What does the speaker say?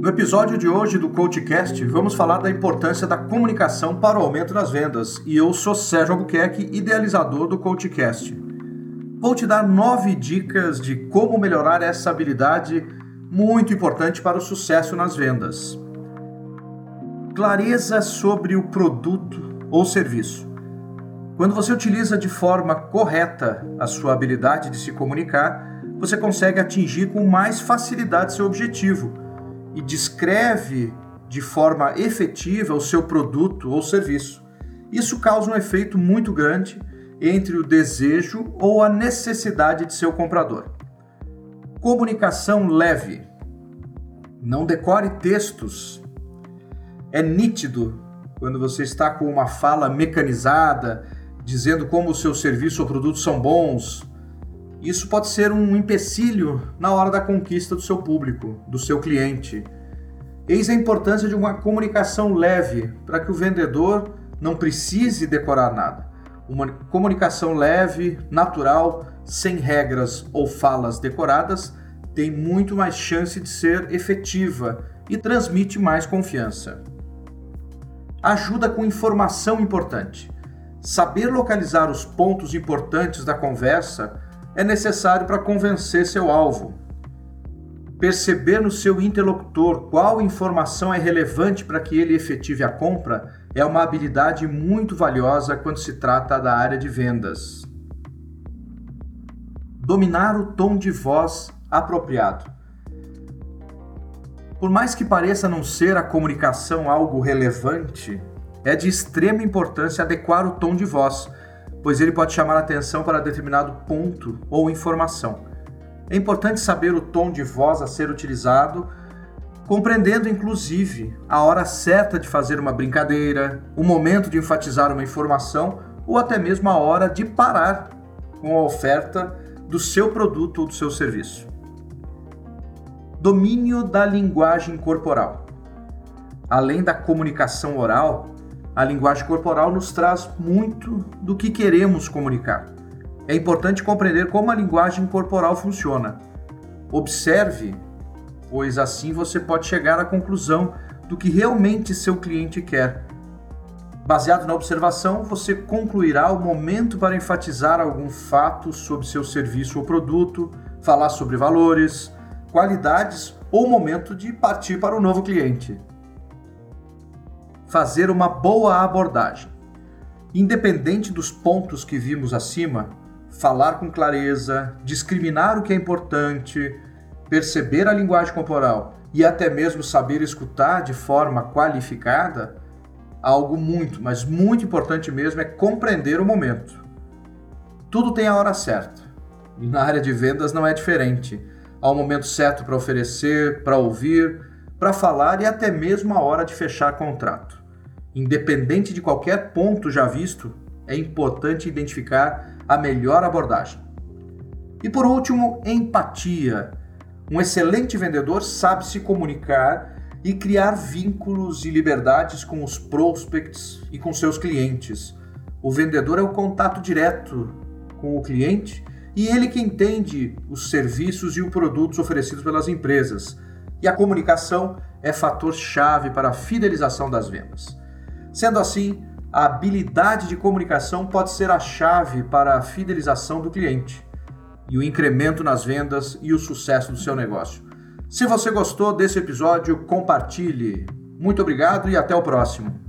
No episódio de hoje do CoachCast, vamos falar da importância da comunicação para o aumento das vendas. E eu sou Sérgio Albuquerque, idealizador do CoachCast. Vou te dar nove dicas de como melhorar essa habilidade muito importante para o sucesso nas vendas. Clareza sobre o produto ou serviço. Quando você utiliza de forma correta a sua habilidade de se comunicar, você consegue atingir com mais facilidade seu objetivo e descreve de forma efetiva o seu produto ou serviço. Isso causa um efeito muito grande entre o desejo ou a necessidade de seu comprador. Comunicação leve. Não decore textos. É nítido quando você está com uma fala mecanizada, dizendo como o seu serviço ou produto são bons. Isso pode ser um empecilho na hora da conquista do seu público, do seu cliente. Eis a importância de uma comunicação leve para que o vendedor não precise decorar nada. Uma comunicação leve, natural, sem regras ou falas decoradas, tem muito mais chance de ser efetiva e transmite mais confiança. Ajuda com informação importante. Saber localizar os pontos importantes da conversa é necessário para convencer seu alvo. Perceber no seu interlocutor qual informação é relevante para que ele efetive a compra é uma habilidade muito valiosa quando se trata da área de vendas. Dominar o tom de voz apropriado. Por mais que pareça não ser a comunicação algo relevante, é de extrema importância adequar o tom de voz, pois ele pode chamar atenção para determinado ponto ou informação. É importante saber o tom de voz a ser utilizado compreendendo inclusive a hora certa de fazer uma brincadeira, o momento de enfatizar uma informação ou até mesmo a hora de parar com a oferta do seu produto ou do seu serviço. Domínio da linguagem corporal. Além da comunicação oral, a linguagem corporal nos traz muito do que queremos comunicar. É importante compreender como a linguagem corporal funciona. Observe pois assim você pode chegar à conclusão do que realmente seu cliente quer. Baseado na observação, você concluirá o momento para enfatizar algum fato sobre seu serviço ou produto, falar sobre valores, qualidades ou momento de partir para o novo cliente. Fazer uma boa abordagem. Independente dos pontos que vimos acima, falar com clareza, discriminar o que é importante, perceber a linguagem corporal e até mesmo saber escutar de forma qualificada, algo muito, mas muito importante mesmo é compreender o momento. Tudo tem a hora certa. E na área de vendas não é diferente. Há um momento certo para oferecer, para ouvir, para falar e até mesmo a hora de fechar contrato. Independente de qualquer ponto já visto, é importante identificar a melhor abordagem. E por último, empatia um excelente vendedor sabe se comunicar e criar vínculos e liberdades com os prospects e com seus clientes. O vendedor é o contato direto com o cliente e ele que entende os serviços e os produtos oferecidos pelas empresas. E a comunicação é fator chave para a fidelização das vendas. Sendo assim, a habilidade de comunicação pode ser a chave para a fidelização do cliente e o incremento nas vendas e o sucesso do seu negócio. Se você gostou desse episódio, compartilhe. Muito obrigado e até o próximo.